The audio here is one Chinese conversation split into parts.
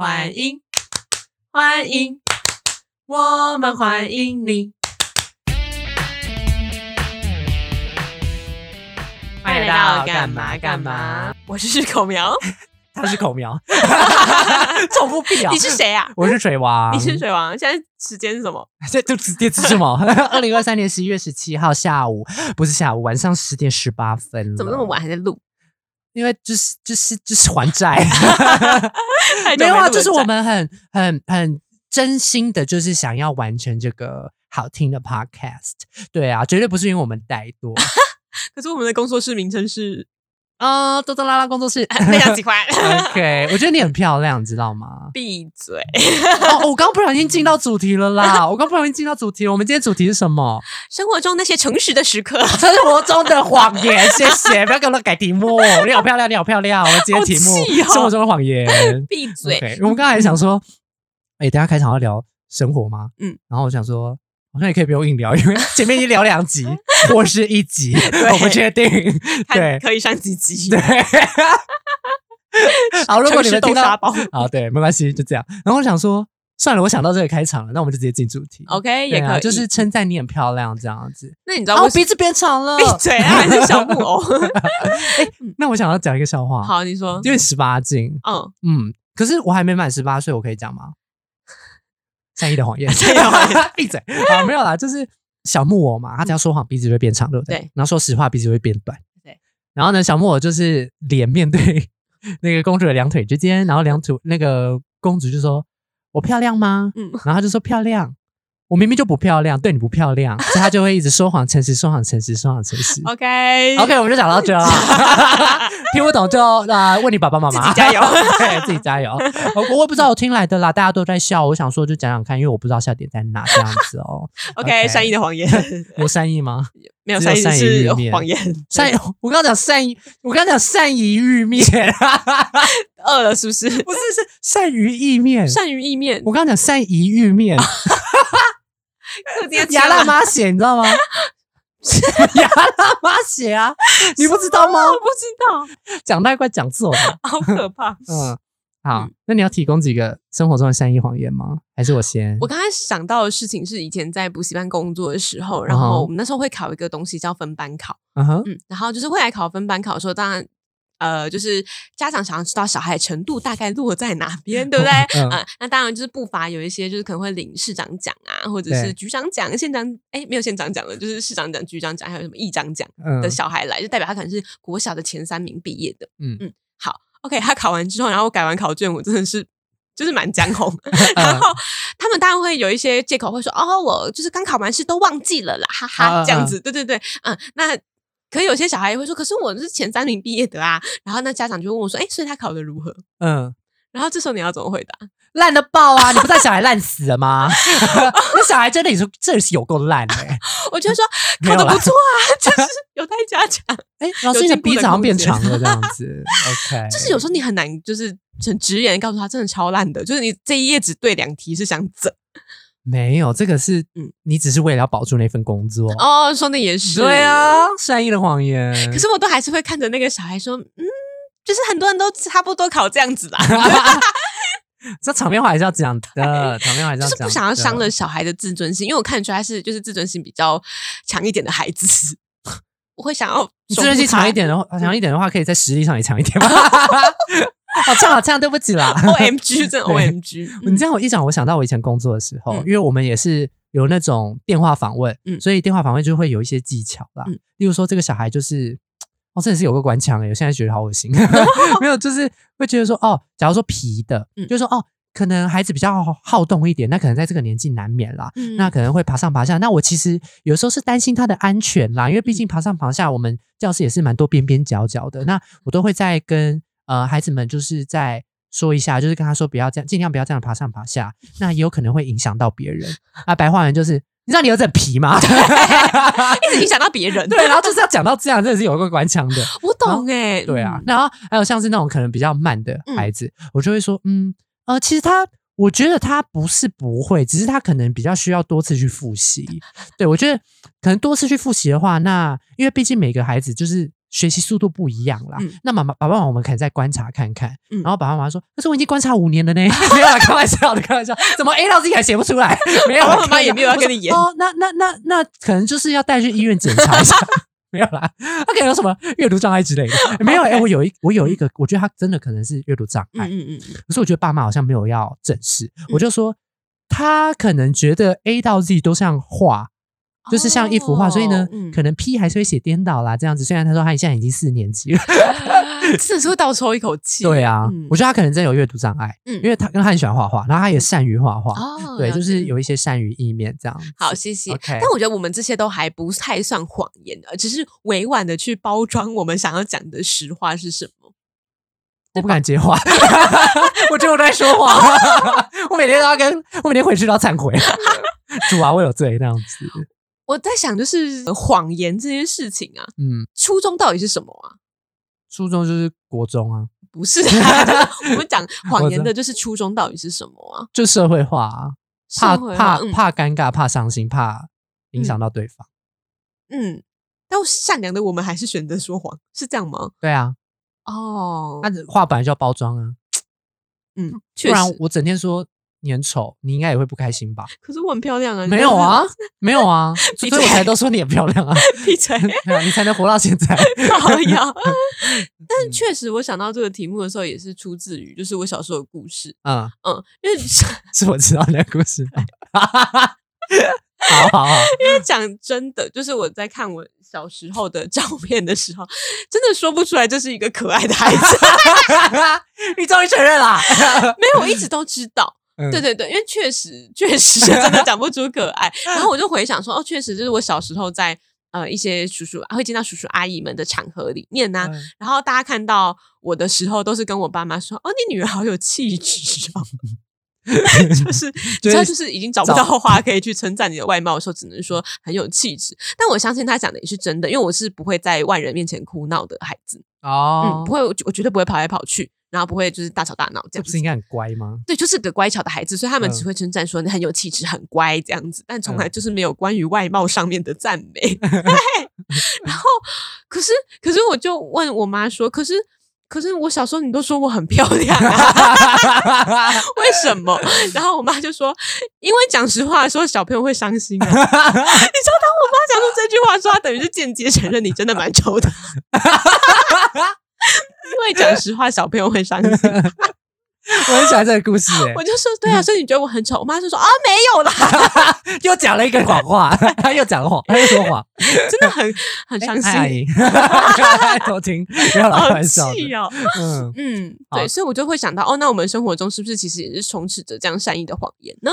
欢迎，欢迎，我们欢迎你。欢迎来到干嘛干嘛？我是口苗，他是口苗，重复屁啊！你是谁啊？我是水王，你是水王。现在时间是什么？这就直接是什么？二零二三年十一月十七号下午，不是下午，晚上十点十八分。怎么那么晚还在录？因为就是就是就是还债，没有啊，就是我们很很很真心的，就是想要完成这个好听的 podcast。对啊，绝对不是因为我们怠惰。可是我们的工作室名称是啊，多多拉拉工作室，非常喜欢。OK，我觉得你很漂亮，知道吗？闭嘴！哦，我刚不小心进到主题了啦！我刚不小心进到主题了。我们今天主题是什么？生活中那些诚实的时刻，生活中的谎言。谢谢，不要给我改题目。你好漂亮，你好漂亮。我们今天题目：生活中的谎言。闭嘴！我们刚才想说，哎，等下开场要聊生活吗？嗯，然后我想说。好像也可以不用硬聊，因为 前面已经聊两集或是一集，我不确定。对，可以上几集。对。好，如果你们听到，好，对，没关系，就这样。然后我想说，算了，我想到这个开场了，那我们就直接进主题。OK，也可以，就是称赞你很漂亮这样子。那你知道我鼻子变长了？闭嘴啊！还是小木偶？哎，那我想要讲一个笑话。好，你说。因为十八禁。嗯嗯，可是我还没满十八岁，我可以讲吗？善意的谎言，善意的谎言，闭嘴啊！没有啦，就是小木偶嘛，他只要说谎，鼻子就会变长，对不对？对。然后说实话，鼻子会变短。对。然后呢，小木偶就是脸面对那个公主的两腿之间，然后两腿那个公主就说：“我漂亮吗？”嗯。然后他就说：“漂亮。”我明明就不漂亮，对你不漂亮，所以他就会一直说谎，诚实说谎，诚实说谎，诚实。OK，OK，我们就讲到这了。听不懂就啊，问你爸爸妈妈，自己加油，对，自己加油。我我也不知道我听来的啦，大家都在笑，我想说就讲讲看，因为我不知道笑点在哪，这样子哦。OK，善意的谎言，有善意吗？没有善意是谎言。善意，我刚刚讲善意，我刚刚讲善意意面，饿了是不是？不是，是善于意面，善于意面。我刚刚讲鳝鱼意面。牙辣妈血，你知道吗？牙辣妈血啊！你不知道吗？我不知道，讲太快讲错了，好可怕。嗯，好，那你要提供几个生活中的善意谎言吗？还是我先？我刚才想到的事情是以前在补习班工作的时候，然后我们那时候会考一个东西叫分班考。嗯哼，嗯，然后就是会来考分班考的时候，当然。呃，就是家长想要知道小孩程度大概落在哪边，对不对？嗯，那当然就是不乏有一些就是可能会领市长奖啊，或者是局长奖、县长，哎，没有县长奖了，就是市长奖、局长奖，还有什么议长奖的小孩来，就代表他可能是国小的前三名毕业的。嗯嗯，好，OK，他考完之后，然后改完考卷，我真的是就是蛮江红。然后他们当然会有一些借口，会说哦，我就是刚考完试都忘记了啦，哈哈，这样子，对对对，嗯，那。可有些小孩也会说，可是我是前三名毕业的啊。然后那家长就问我说：“哎，所以他考的如何？”嗯，然后这时候你要怎么回答？烂的爆啊！你不知道小孩烂死了吗？那小孩真的你说这是有够烂的。我就说考的不错啊，就是有待加强。哎，老师你的鼻子好像变长了这样子。OK，就是有时候你很难，就是很直言告诉他，真的超烂的。就是你这一页只对两题是想整。没有，这个是嗯，你只是为了要保住那份工作哦。说的也是，对啊，善意的谎言。可是我都还是会看着那个小孩说，嗯，就是很多人都差不多考这样子啦。这场面话还是要讲的，场面话还是要讲。就是不想要伤了小孩的自尊心，因为我看出来是就是自尊心比较强一点的孩子，我会想要自尊心强一点的话，强一点的话，可以在实力上也强一点吗？好呛好呛，对不起啦！O M G，真 O M G。你这样我一讲，我想到我以前工作的时候，因为我们也是有那种电话访问，嗯，所以电话访问就会有一些技巧啦。例如说，这个小孩就是，哦，真的是有个官腔哎，我现在觉得好恶心。没有，就是会觉得说，哦，假如说皮的，就是说，哦，可能孩子比较好动一点，那可能在这个年纪难免啦，那可能会爬上爬下。那我其实有时候是担心他的安全啦，因为毕竟爬上爬下，我们教室也是蛮多边边角角的，那我都会在跟。呃，孩子们就是在说一下，就是跟他说不要这样，尽量不要这样爬上爬下，那也有可能会影响到别人。啊，白话文就是，你知道你儿子皮吗？一直影响到别人。对，然后就是要讲到这样，真的是有一个关腔的。我懂哎。对啊，然后还有像是那种可能比较慢的孩子，我就会说，嗯，呃，其实他，我觉得他不是不会，只是他可能比较需要多次去复习。对我觉得可能多次去复习的话，那因为毕竟每个孩子就是。学习速度不一样啦。那妈妈、爸爸妈妈，我们可以再观察看看。然后爸爸妈妈说：“可是我已经观察五年了呢。” 没有啦，开玩笑的，开玩笑。怎么 A 到 Z 还写不出来？没有，妈妈也没有要跟你演。哦，那那那那可能就是要带去医院检查一下。没有啦，他可能有什么阅读障碍之类的。没有，哎，我有一我有一个，我觉得他真的可能是阅读障碍。嗯嗯嗯。可是我觉得爸妈好像没有要正视，我就说他可能觉得 A 到 Z 都像画。就是像一幅画，所以呢，可能 P 还是会写颠倒啦，这样子。虽然他说他现在已经四年级了，真的是会倒抽一口气。对啊，我觉得他可能真有阅读障碍，嗯，因为他跟他很喜欢画画，然后他也善于画画，对，就是有一些善于意面这样。好，谢谢。但我觉得我们这些都还不太算谎言的，只是委婉的去包装我们想要讲的实话是什么。我不敢接话，我觉得我在说谎，我每天都要跟我每天回去都要忏悔，主啊，我有罪那样子。我在想，就是谎言这件事情啊，嗯，初衷到底是什么啊？初衷就是国中啊，不是？我们讲 谎言的，就是初衷到底是什么啊？就社会化啊，怕怕怕尴尬，怕伤心，怕影响到对方。嗯，但善良的我们还是选择说谎，是这样吗？对啊。哦，那话本来就要包装啊。嗯，不然我整天说。你很丑，你应该也会不开心吧？可是我很漂亮啊！没有啊，没有啊，所以我才都说你很漂亮啊！闭嘴！你才能活到现在。好呀，但是确实，我想到这个题目的时候，也是出自于就是我小时候的故事。嗯嗯，因为是我知道那个故事。好好好，因为讲真的，就是我在看我小时候的照片的时候，真的说不出来这是一个可爱的孩子。你终于承认啦？没有，我一直都知道。对对对，因为确实确实真的讲不出可爱，然后我就回想说，哦，确实就是我小时候在呃一些叔叔会见到叔叔阿姨们的场合里面呢，然后大家看到我的时候，都是跟我爸妈说，哦，你女儿好有气质哦，就是 他就是已经找不到话可以去称赞你的外貌的时候，只能说很有气质。但我相信他讲的也是真的，因为我是不会在外人面前哭闹的孩子。哦，不会，我绝对不会跑来跑去。然后不会就是大吵大闹这样，不是应该很乖吗？对，就是个乖巧的孩子，所以他们只会称赞说你很有气质、很乖这样子，但从来就是没有关于外貌上面的赞美。然后，可是，可是我就问我妈说，可是，可是我小时候你都说我很漂亮，为什么？然后我妈就说，因为讲实话说小朋友会伤心啊。你知道，当我妈讲出这句话说，她等于是间接承认你真的蛮丑的。因为讲实话，小朋友会伤心。我很喜欢这个故事，我就说对啊，所以你觉得我很丑？我妈就说啊，没有啦，又讲了一个谎话，他又讲了谎，他又说谎，真的很很伤心。偷听，不要开玩笑。嗯嗯，对，所以我就会想到，哦，那我们生活中是不是其实也是充斥着这样善意的谎言呢？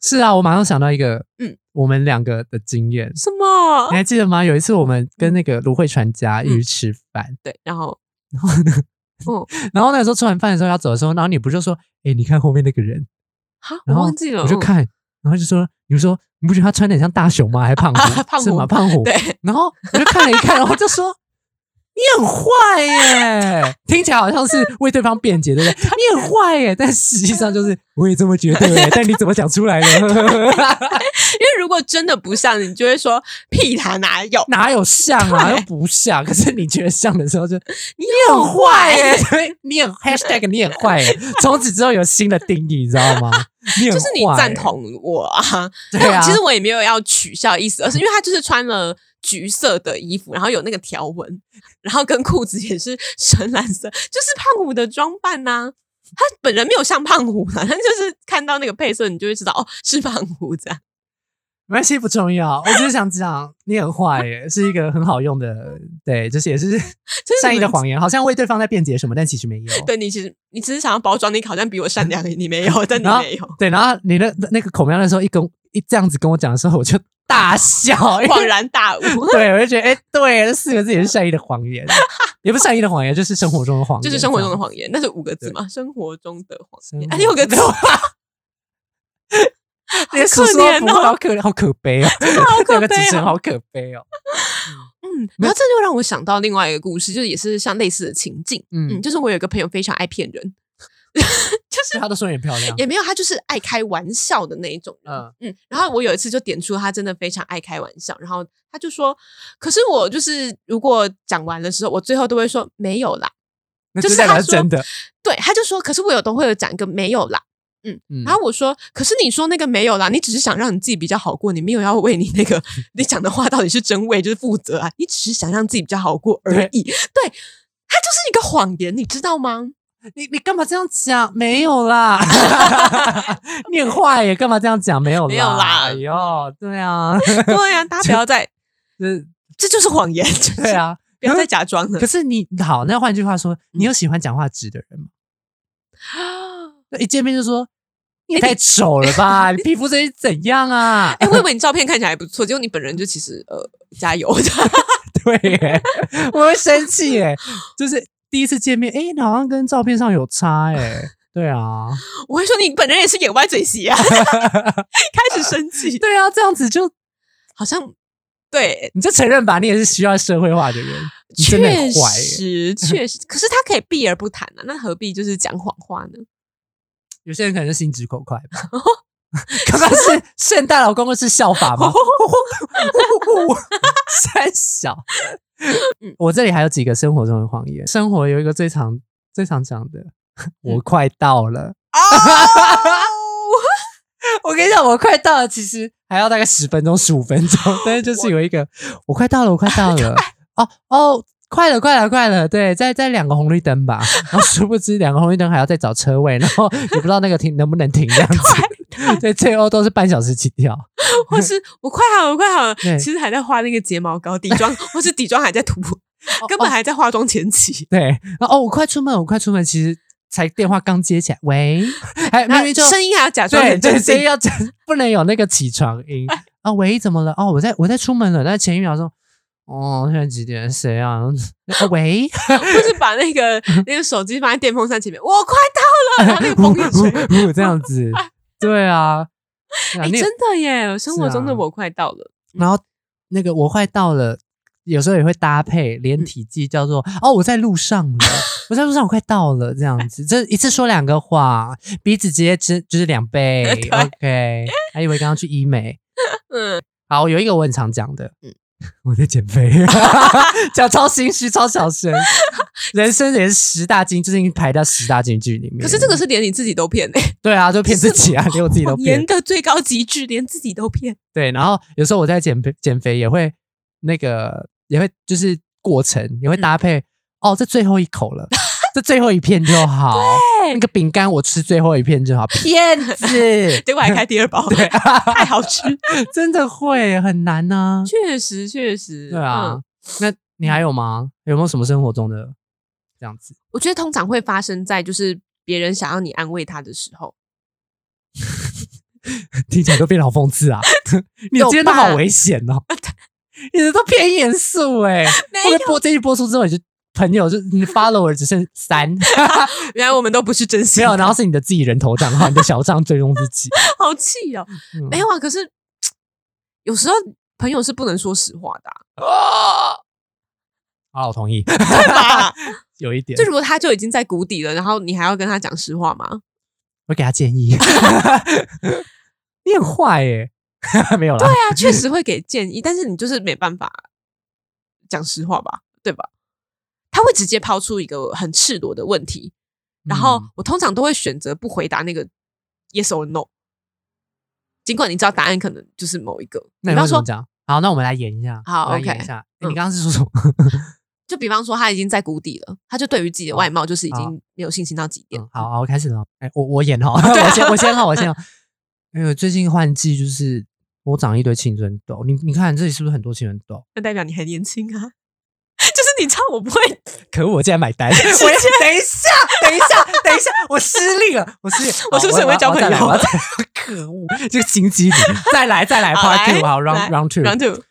是啊，我马上想到一个，嗯，我们两个的经验。什么？你还记得吗？有一次我们跟那个芦荟传家一起吃饭，对，然后。然后呢？嗯，然后那时候吃完饭的时候要走的时候，然后你不就说：“哎，你看后面那个人。”好，我忘记了。我就看，然后就说：“你说你不觉得他穿的像大熊吗？还 胖虎？是吗？胖虎？”对。然后我就看了一看，然后就说。你很坏耶，听起来好像是为对方辩解，对不对？你很坏耶，但实际上就是我也这么觉得耶，但你怎么讲出来的？因为如果真的不像，你就会说屁，他哪有哪有像啊？又不像。可是你觉得像的时候，就你很坏耶，你很 hashtag，你很坏耶。从此之后有新的定义，你知道吗？就是你赞同我啊？对啊。其实我也没有要取笑意思，而是因为他就是穿了。橘色的衣服，然后有那个条纹，然后跟裤子也是深蓝色，就是胖虎的装扮呐。他本人没有像胖虎，反正就是看到那个配色，你就会知道哦，是胖虎这样。没关系，不重要。我只是想讲，你很坏耶，是一个很好用的，对，就是也是善意的谎言，好像为对方在辩解什么，但其实没有。对你其实你只是想要包装，你好像比我善良，你没有，但你没有。对，然后你的那个口描的时候，一跟一这样子跟我讲的时候，我就。大笑，恍然大悟。对，我就觉得，哎，对，这四个字也是善意的谎言，也不是善意的谎言，就是生活中的谎言，就是生活中的谎言。那是五个字嘛？生活中的谎言，六个字。好可怜哦，好可怜，好可悲哦，好可悲哦，好可悲哦。嗯，然后这就让我想到另外一个故事，就是也是像类似的情境。嗯，就是我有一个朋友非常爱骗人。就是他的双眼漂亮，也没有，他就是爱开玩笑的那一种。嗯嗯。然后我有一次就点出他真的非常爱开玩笑，然后他就说：“可是我就是如果讲完的时候，我最后都会说没有啦。”就是他真的，对，他就说：“可是我有都会有讲一个没有啦。”嗯，然后我说：“可是你说那个没有啦，你只是想让你自己比较好过，你没有要为你那个 你讲的话到底是真伪就是负责啊，你只是想让自己比较好过而已。”对，他就是一个谎言，你知道吗？你你干嘛这样讲？没有啦，你很坏耶！干嘛这样讲？没有啦没有啦！哎呦，对啊，对啊，大家不要再，这这就是谎言，对啊，不要再假装了。可是你好，那换句话说，你有喜欢讲话直的人吗？啊，一见面就说你太丑了吧？你皮肤这是怎样啊？哎，我以为你照片看起来还不错，结果你本人就其实呃，加油！对，我会生气耶，就是。第一次见面，哎，你好像跟照片上有差，哎，对啊，我会说你本人也是眼歪嘴斜啊，开始生气，对啊，这样子就好像对，你就承认吧，你也是需要社会化的人，确实确实，可是他可以避而不谈啊，那何必就是讲谎话呢？有些人可能是心直口快吧，刚刚是圣诞老公公是笑法吗？三小。我这里还有几个生活中的谎言。生活有一个最常、最常讲的，我快到了。我跟你讲，我快到了，其实还要大概十分钟、十五分钟，但是就是有一个，我快到了，我快到了。哦哦，快了，快了，快了。对，再再两个红绿灯吧。然后殊不知两个红绿灯还要再找车位，然后也不知道那个停能不能停这样子。对，最后都是半小时起跳，或是我快好了，我快好了，其实还在画那个睫毛膏底妆，或是底妆还在涂，根本还在化妆前期。对，然后哦，我快出门，我快出门，其实才电话刚接起来，喂，还明明就声音还要假装很正，声音要不能有那个起床音啊，喂，怎么了？哦，我在我在出门了，那前一秒说，哦，现在几点？谁啊？喂，不是把那个那个手机放在电风扇前面，我快到了，然后那个风一吹，这样子。对啊，哎，真的耶！生活中的我快到了，然后那个我快到了，有时候也会搭配连体记，叫做哦，我在路上了，我在路上，我快到了，这样子，这一次说两个话，鼻子直接吃就是两倍，OK，还以为刚刚去医美，嗯，好，有一个我很常讲的，嗯。我在减肥 讲超心虚、超小声。人生也是十大金，最近排到十大金句里面。可是这个是连你自己都骗哎。对啊，就骗自己啊，连我自己都骗。严的最高极致，连自己都骗。对，然后有时候我在减肥，减肥也会那个，也会就是过程也会搭配。哦，这最后一口了。这最后一片就好，那个饼干我吃最后一片就好。骗子，结果还开第二包，对，太好吃，真的会很难呢。确实，确实，对啊。那你还有吗？有没有什么生活中的这样子？我觉得通常会发生在就是别人想要你安慰他的时候，听起来都变得好讽刺啊！你今天都好危险哦，你的都偏严肃哎。会播这一播出之后，你就。朋友就你 follower 只剩三，原来我们都不是真心。没有，然后是你的自己人头账号，你的小账追踪自己，好气哦！没有啊，可是有时候朋友是不能说实话的啊。啊，我同意，对吧？有一点，就如果他就已经在谷底了，然后你还要跟他讲实话吗？我给他建议，你很坏耶，没有了。对啊，确实会给建议，但是你就是没办法讲实话吧？对吧？他会直接抛出一个很赤裸的问题，然后我通常都会选择不回答那个 yes or no，尽管你知道答案可能就是某一个。那比方说，好，那我们来演一下。好，OK，一下。你刚刚是说什么？就比方说，他已经在谷底了，他就对于自己的外貌就是已经没有信心到极点。好，好，开始了。哎，我我演 哈，我先我先哈，我先。因为最近换季，就是我长一堆青春痘。你你看这里是不是很多青春痘？那代表你还年轻啊。你唱我不会，可恶！我竟然买单。我等一下，等一下，等一下，我失利了，我失利，我是不是很会交朋友？可恶，这个心机，再来，再来，Part Two，好，Round Round Two，Round Two。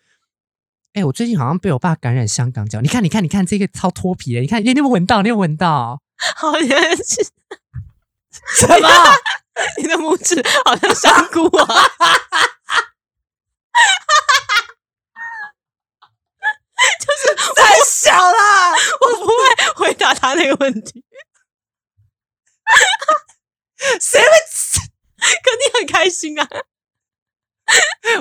哎，我最近好像被我爸感染香港脚，你看，你看，你看，这个超脱皮的，你看，你有没有闻到？你有闻到？好像是什么？你的拇指好像香菇啊！就是太小啦，我不会回答他那个问题。谁会？肯定很开心啊！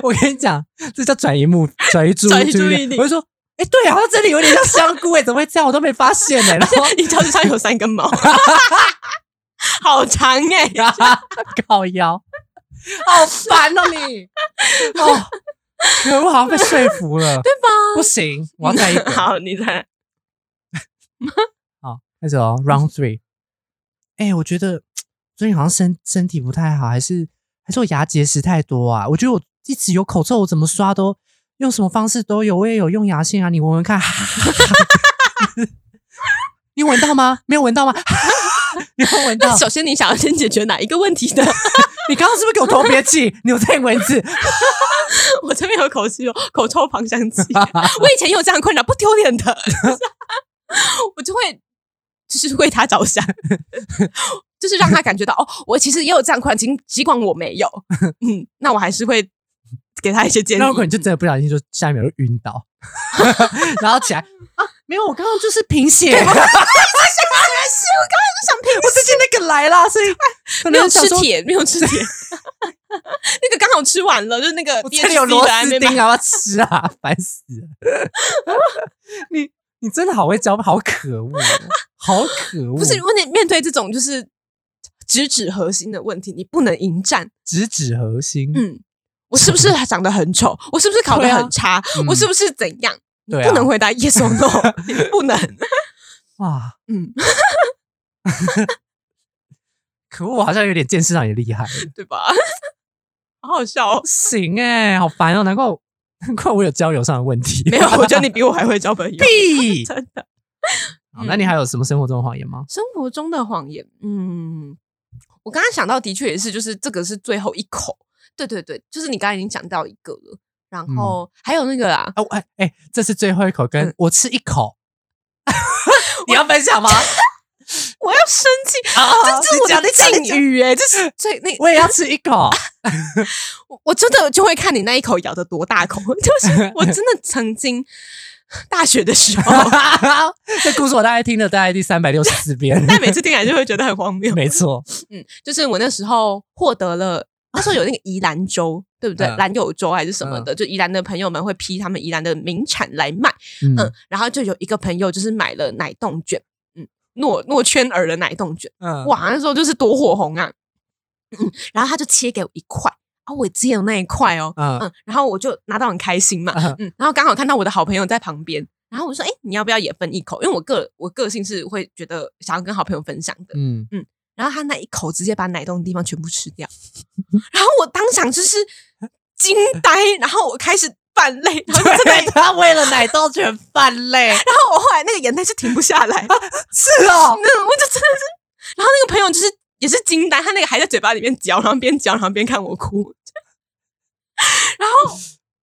我跟你讲，这叫转移目转移注意力。我就说，哎，对啊，这里有点像香菇哎，怎么会这样？我都没发现呢。然后 你脚趾上有三根毛，好长哎，靠腰，好烦哦你哦，我好像被说服了，对吧？不行，我要再一个。好，你再。好，开始哦，Round Three。哎，我觉得 最近好像身身体不太好，还是还是我牙结石太多啊？我觉得我一直有口臭，我怎么刷都用什么方式都有，我也有用牙线啊，你闻闻看。你闻到吗？没有闻到吗？你有闻到？首先，你想要先解决哪一个问题的？你刚刚是不是给我偷憋气？你有在闻字？我这边有口气哦，口臭芳香剂。我以前也有这样困扰，不丢脸的。我就会就是为他着想，就是让他感觉到哦，我其实也有这样困扰，尽尽管我没有，嗯，那我还是会给他一些建议。那可能就真的不小心就下一秒就晕倒，然后起来啊，没有，我刚刚就是贫血。我刚才就想贫，我最近那个来了，所以没有吃铁，没有吃铁，那个刚好吃完了，就是那个这里有螺丝钉，要不要吃啊？烦死了，你。你真的好会教，好可恶，好可恶！不是，问题面对这种就是直指核心的问题，你不能迎战。直指核心，嗯，我是不是长得很丑？我是不是考得很差？我是不是怎样？你，不能回答 yes or no，不能。哇，嗯，可恶，好像有点见识上也厉害，对吧？好好笑哦，行哎，好烦哦，难怪。难怪我有交友上的问题。没有，我觉得你比我还会交朋友。屁，真的。好，那你还有什么生活中的谎言吗？生活中的谎言，嗯，我刚刚想到的确也是，就是这个是最后一口。对对对，就是你刚才已经讲到一个了，然后还有那个啊，哦哎哎，这是最后一口，跟我吃一口，你要分享吗？我要生气啊！这是我的禁语哎，这是最那我也要吃一口。我我真的就会看你那一口咬的多大口，就是我真的曾经大学的时候，这故事我大概听了大概第三百六十四遍，但每次听来就会觉得很荒谬。没错，嗯，就是我那时候获得了那时候有那个宜兰州，对不对？兰友州还是什么的，就宜兰的朋友们会批他们宜兰的名产来卖，嗯，然后就有一个朋友就是买了奶冻卷。嗯诺诺圈儿的奶冻卷，嗯，哇，那时候就是多火红啊，嗯，然后他就切给我一块，啊，我只有那一块哦，嗯嗯，然后我就拿到很开心嘛，嗯，然后刚好看到我的好朋友在旁边，然后我说，哎，你要不要也分一口？因为我个我个性是会觉得想要跟好朋友分享的，嗯嗯，然后他那一口直接把奶冻的地方全部吃掉，然后我当场就是惊呆，然后我开始。泛泪，对，他为了奶豆全泛泪，然后我后来那个眼泪是停不下来，是哦，那我就真的是，然后那个朋友就是也是惊呆，他那个还在嘴巴里面嚼，然后边嚼然后边看我哭，然后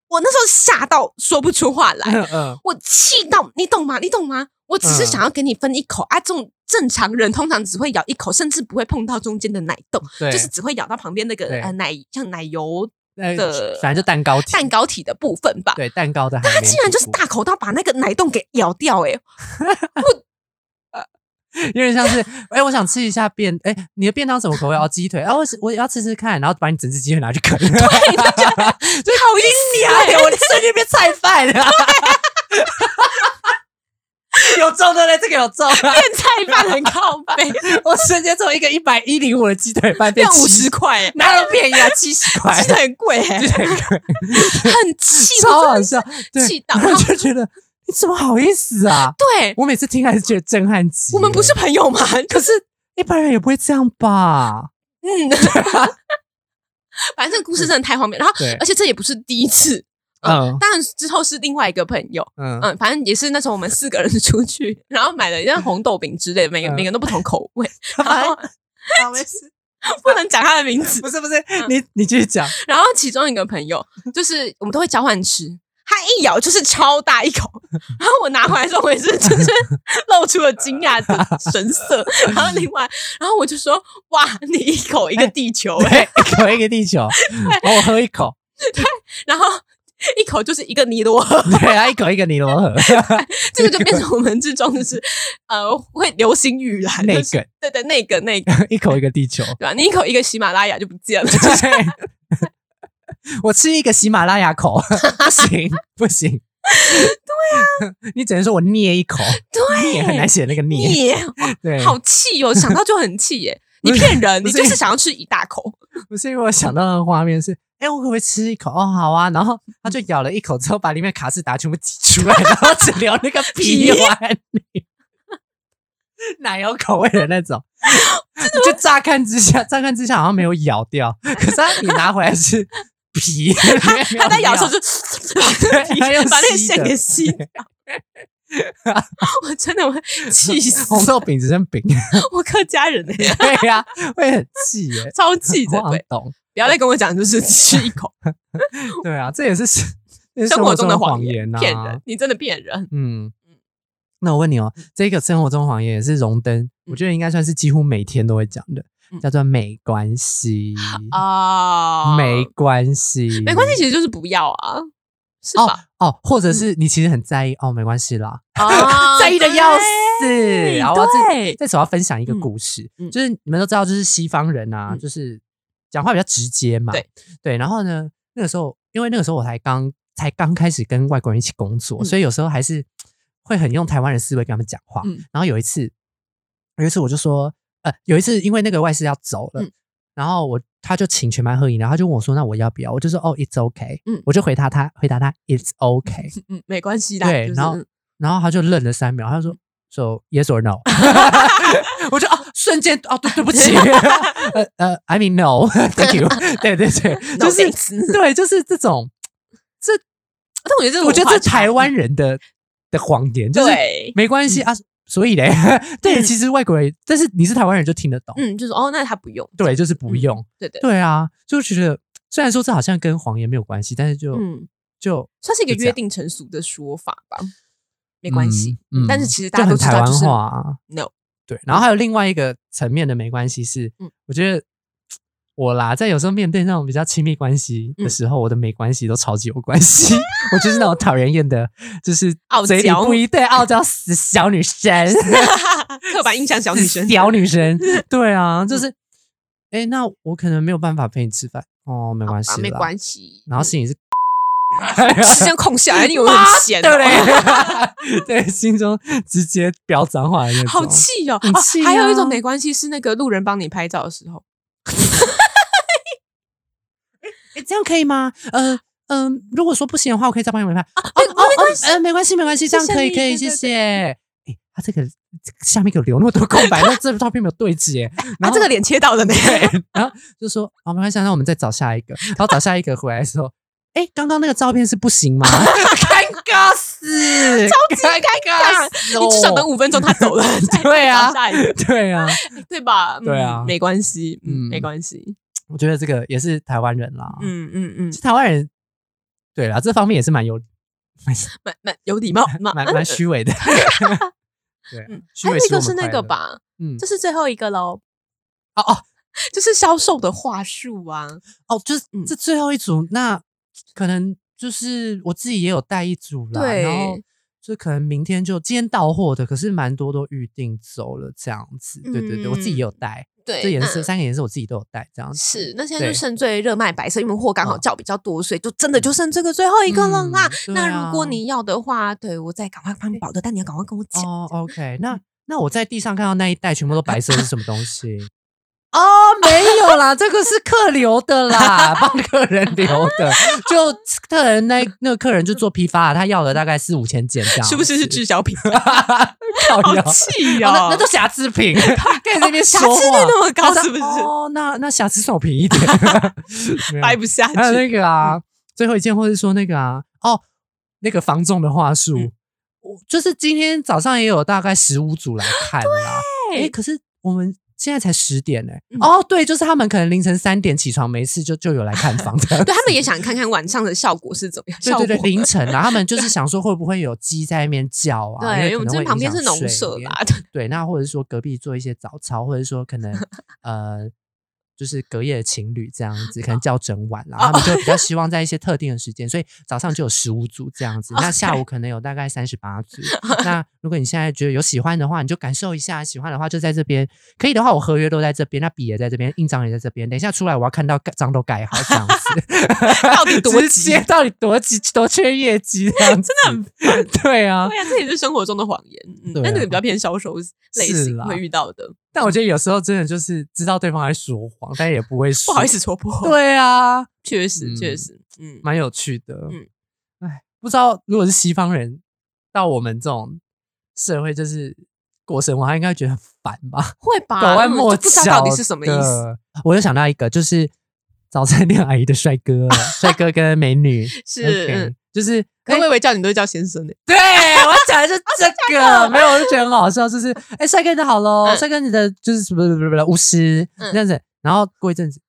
我那时候吓到说不出话来，我气到你懂吗？你懂吗？我只是想要给你分一口啊，这种正常人通常只会咬一口，甚至不会碰到中间的奶冻，就是只会咬到旁边那个呃奶像奶油。的反正就蛋糕体，蛋糕体的部分吧。对，蛋糕的。但他竟然就是大口到把那个奶冻给咬掉，哎，有点像是，哎，我想吃一下便，哎，你的便当什么口味？哦鸡腿，然后我我要吃吃看，然后把你整只鸡腿拿去啃。对，就 好意思啊，我瞬间变菜饭了。有中的嘞，这个有中，变菜饭很靠背。我瞬间从一个一百一零五的鸡腿饭变五十块，哪有便宜啊？七十块，很贵，很贵，很气，超好笑，气到我就觉得你怎么好意思啊？对我每次听还是觉得震撼极。我们不是朋友吗？可是一般人也不会这样吧？嗯，反正这个故事真的太荒谬。然后，而且这也不是第一次。嗯，当然之后是另外一个朋友，嗯嗯，反正也是那时候我们四个人出去，然后买了一样红豆饼之类，每个每个人都不同口味。好，没事，不能讲他的名字，不是不是，你你继续讲。然后其中一个朋友就是我们都会交换吃，他一咬就是超大一口，然后我拿回来的时候我也是就是露出了惊讶的神色。然后另外，然后我就说哇，你一口一个地球，一口一个地球，我喝一口，对，然后。一口就是一个尼罗河，对啊，一口一个尼罗河，这个就变成我们之中就是呃会流行语啦。那个，对对，那个那个，一口一个地球，对吧？你一口一个喜马拉雅就不见了。我吃一个喜马拉雅口，不行不行。对啊，你只能说我捏一口，对，很难写那个捏，对，好气哦，想到就很气耶。你骗人，你就是想要吃一大口。不是因为我想到的画面是，哎，我可不可以吃一口？哦，好啊。然后他就咬了一口之后，把里面卡士达全部挤出来，然后只留那个皮碗里，奶油口味的那种。就乍看之下，乍看之下好像没有咬掉，可是你拿回来是皮。他在咬的时候就把那个线给吸掉。我真的会气死！红豆饼只剩饼，我客家人哎，对呀，会很气耶，超气的。懂？不要再跟我讲，就是吃一口。对啊，这也是生 活中的谎言呐，骗人！你真的骗人。嗯那我问你哦，这个生活中谎言也是荣登，我觉得应该算是几乎每天都会讲的，叫做没关系啊，没关系，没关系，其实就是不要啊。是吧？哦，或者是你其实很在意哦，没关系啦，在意的要死。然后这这次我要分享一个故事，就是你们都知道，就是西方人啊，就是讲话比较直接嘛。对对。然后呢，那个时候因为那个时候我才刚才刚开始跟外国人一起工作，所以有时候还是会很用台湾人思维跟他们讲话。然后有一次，有一次我就说，呃，有一次因为那个外事要走了。然后我他就请全班喝饮料，他就问我说：“那我要不要？”我就说：“哦，It's OK。”嗯，我就回答他，回答他：“It's OK。”嗯，没关系的。对，然后然后他就愣了三秒，他说：“So yes or no？” 我就哦，瞬间哦，对，对不起，呃呃，I mean no，Thank you。对对对，就是对，就是这种这，但我觉得这我觉得这台湾人的的谎言就是没关系啊。所以嘞，对，其实外国人，但是你是台湾人就听得懂，嗯，就是哦，那他不用，对，就是不用，对对对啊，就觉得虽然说这好像跟谎言没有关系，但是就嗯，就算是一个约定成熟的说法吧，没关系，嗯，但是其实大家都台湾话，no，对，然后还有另外一个层面的没关系是，嗯，我觉得。我啦，在有时候面对那种比较亲密关系的时候，我的没关系都超级有关系。我就是那种讨人厌的，就是傲娇不一对傲娇死小女生，刻板印象小女生，屌女生。对啊，就是，哎，那我可能没有办法陪你吃饭哦，没关系，没关系。然后心里是，时间空下来，你有很闲，对不对？对，心中直接飙脏话，好气哦，气。还有一种没关系是那个路人帮你拍照的时候。哎这样可以吗？呃嗯，如果说不行的话，我可以再帮你拍。哦哦，没关系，呃，没关系，没关系，这样可以，可以，谢谢。哎，他这个下面给我留那么多空白，那这照片没有对接，然后这个脸切到了呢？然后就说哦，没关系，那我们再找下一个。然后找下一个回来的时候，哎，刚刚那个照片是不行吗？尴尬死，超级尴尬！你至少等五分钟，他走了，对啊，对啊，对吧？对啊，没关系，嗯，没关系。我觉得这个也是台湾人啦，嗯嗯嗯，台湾人对啦，这方面也是蛮有蛮蛮有礼貌，蛮蛮虚伪的。对，虚伪那个是那个吧？嗯，这是最后一个喽。哦哦，就是销售的话术啊。哦，就是这最后一组，那可能就是我自己也有带一组啦。然后就可能明天就今天到货的，可是蛮多都预定走了这样子。对对对，我自己也有带。对，这颜色三个颜色我自己都有带，这样子是。那现在就剩最热卖白色，因为货刚好叫比较多，所以就真的就剩这个最后一个了啦。那如果你要的话，对我再赶快帮你保的，但你要赶快跟我讲。哦，OK，那那我在地上看到那一袋全部都白色是什么东西？哦，没有啦，这个是客留的啦，帮客人留的。就客人那那个客人就做批发，他要了大概四五千件这样，是不是是滞销品？好气哦，那那都瑕疵品，跟那边瑕疵率那么高，是不是？哦，那那瑕疵算我便宜一点，掰不下去。还有那个啊，最后一件，或者说那个啊，哦，那个防重的话术，我就是今天早上也有大概十五组来看啦。哎，可是我们。现在才十点呢，哦，对，就是他们可能凌晨三点起床，没事就就有来看房 的，对他们也想看看晚上的效果是怎么样。对对对，凌晨啊，他们就是想说会不会有鸡在那边叫啊？对，因为我们这旁边是农舍啦。对，那或者说隔壁做一些早操，或者说可能 呃，就是隔夜的情侣这样 子，可能叫整晚啦，他们就比较 希望在一些特定的时间，所以早上就有十五组这样子，那下午可能有大概三十八组。那如果你现在觉得有喜欢的话，你就感受一下；喜欢的话就在这边，可以的话我合约都在这边，那笔也在这边，印章也在这边。等一下出来我要看到盖章都盖好这样子，到底多急？到底多急？多缺业绩？这样真的很烦。对啊，对啊，这也是生活中的谎言，但这个比较偏销售类型会遇到的。但我觉得有时候真的就是知道对方在说谎，但也不会说，不好意思戳破。对啊，确实确实，嗯，蛮有趣的。嗯，哎，不知道如果是西方人到我们这种社会，就是过生活，他应该觉得很烦吧？会吧？拐弯抹角到底是什么意思？我又想到一个，就是早餐店阿姨的帅哥，帅哥跟美女是，就是。我以为叫你都叫先生呢。对我讲的是 这个，没有，我就觉得很好笑，就是哎，帅哥你好喽，帅哥你的就是什么什么什么巫师这样子，然后过一阵子，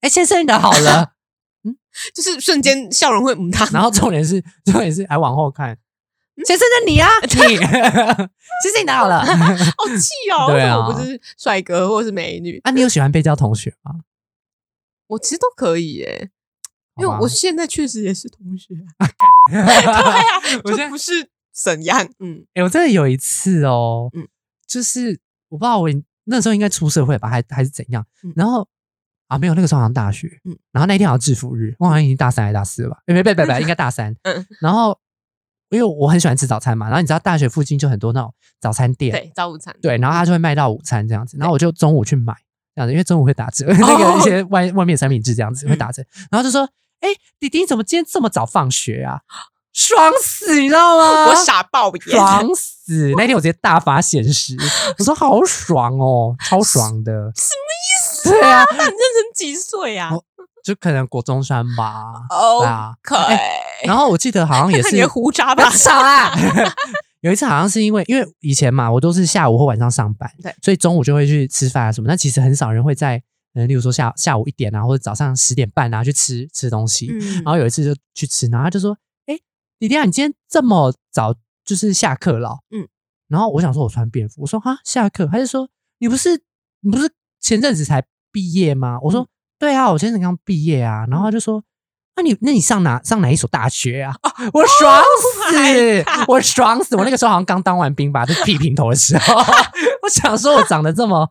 哎，先生你的好了，嗯，就是瞬间笑容会嗯他，然后重点是重点是还往后看，先生的你啊，你，先生你的好了，好气哦，对啊，我不是帅哥或是美女啊，你有喜欢被叫同学吗？我其实都可以耶。因为我现在确实也是同学，对呀，就不是怎样，嗯，哎，我真的有一次哦，嗯，就是我不知道我那时候应该出社会吧，还还是怎样，然后啊没有，那个时候好像大学，嗯，然后那一天好像制服日，我好像已经大三还是大四了吧？没没没没，应该大三，嗯，然后因为我很喜欢吃早餐嘛，然后你知道大学附近就很多那种早餐店，对，早午餐，对，然后他就会卖到午餐这样子，然后我就中午去买这样子，因为中午会打折，那个一些外外面三明治这样子会打折，然后就说。哎，弟弟，你怎么今天这么早放学啊？爽死，你知道吗？我傻爆眼，爽死！那天我直接大发现实，我说好爽哦，超爽的。什么意思？对啊，那你认成几岁啊？就可能国中山吧。哦，可以。然后我记得好像也 是你的胡渣吧？少啊！有一次好像是因为，因为以前嘛，我都是下午或晚上上班，对，所以中午就会去吃饭啊什么。但其实很少人会在。嗯，例如说下下午一点啊，或者早上十点半啊，去吃吃东西。然后有一次就去吃，然后他就说：“哎，李迪啊，你今天这么早就是下课了？”嗯，然后我想说，我穿便服，我说：“哈，下课？”他就说：“你不是你不是前阵子才毕业吗？”我说：“对啊，我前阵子刚毕业啊。”然后他就说：“那你那你上哪上哪一所大学啊？” 我爽死，我爽死！我那个时候好像刚当完兵吧，就剃平头的时候，我想说我长得这么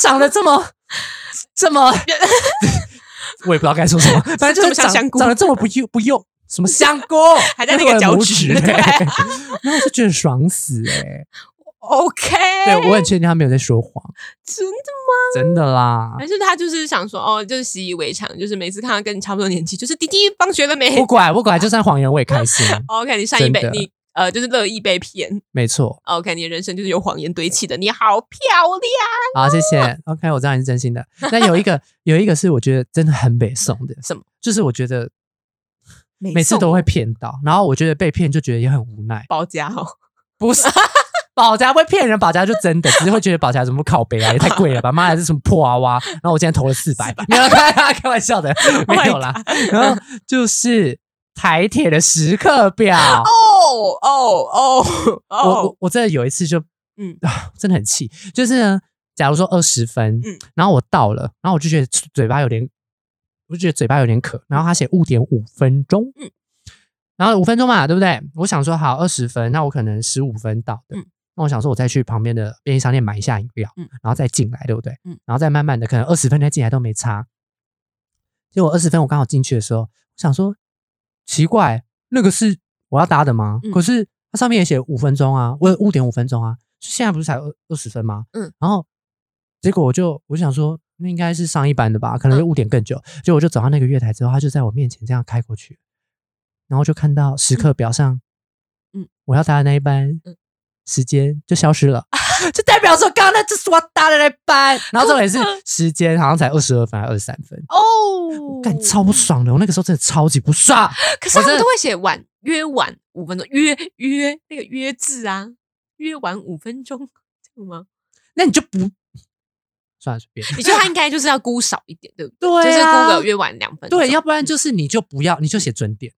长得这么。这么，我也不知道该说什么，反正就是长长得这么不幼不幼，什么香菇还在那个脚趾，然后就觉得爽死哎。OK，对我很确定他没有在说谎，真的吗？真的啦，还是他就是想说哦，就是习以为常，就是每次看到跟你差不多年纪，就是弟弟放学了没？不管不管，就算谎言我也开心。OK，你上一辈你。呃，就是乐意被骗，没错。OK，你的人生就是有谎言堆砌的。你好漂亮，好，谢谢。OK，我知道你是真心的。那有一个，有一个是我觉得真的很北宋的，什么？就是我觉得每次都会骗到，然后我觉得被骗就觉得也很无奈。保家哦，不是保家会骗人，保家就真的，只是会觉得保家怎么靠背啊，也太贵了吧？妈的，这什么破娃娃？然后我今天投了四百，没有开开玩笑的，没有啦。然后就是台铁的时刻表。哦哦哦！我我我真的有一次就嗯啊，真的很气。就是呢，假如说二十分，嗯，然后我到了，然后我就觉得嘴巴有点，我就觉得嘴巴有点渴。然后他写误点五分钟，嗯，然后五分钟嘛，对不对？我想说好二十分，那我可能十五分到的，嗯，那我想说我再去旁边的便利商店买一下饮料，嗯，然后再进来，对不对？嗯，然后再慢慢的，可能二十分再进来都没差。结果二十分我刚好进去的时候，我想说奇怪，那个是。我要搭的吗？可是它上面也写五分钟啊，我误点五分钟啊，现在不是才二二十分吗？嗯，然后结果我就我想说，那应该是上一班的吧，可能误点更久。结果我就走到那个月台之后，他就在我面前这样开过去，然后就看到时刻表上，嗯，我要搭的那一班，时间就消失了，就代表说刚刚那只是我搭的那班，然后重点是时间好像才二十二分还是二十三分哦，感超不爽的，我那个时候真的超级不爽。可是他们都会写晚。约晚五分钟，约约那个约字啊，约晚五分钟，这样吗？那你就不算了，随便。你觉得他应该就是要估少一点，对不对？对，就是估个约晚两分。对，要不然就是你就不要，你就写准点。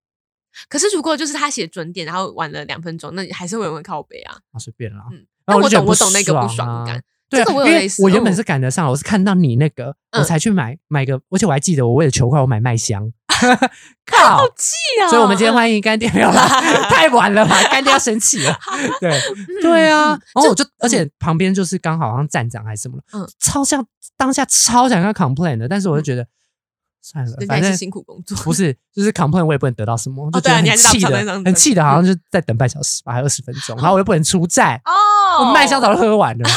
可是如果就是他写准点，然后晚了两分钟，那你还是会有人靠背啊。啊，随便啦。嗯，那我懂，我懂那个不爽感。对，我因为我原本是赶得上，我是看到你那个，我才去买买个，而且我还记得我为了求快，我买麦香。靠，好气啊！所以我们今天欢迎干爹没有啦，太晚了吧？干爹要生气了。对对啊，然后我就而且旁边就是刚好像站长还是什么，嗯，超像当下超想要 complain 的，但是我就觉得算了，反正辛苦工作不是，就是 complain 我也不能得到什么，就觉得很气的，很气的，好像就在等半小时吧，还二十分钟，然后我又不能出站哦，我麦香早就喝完了。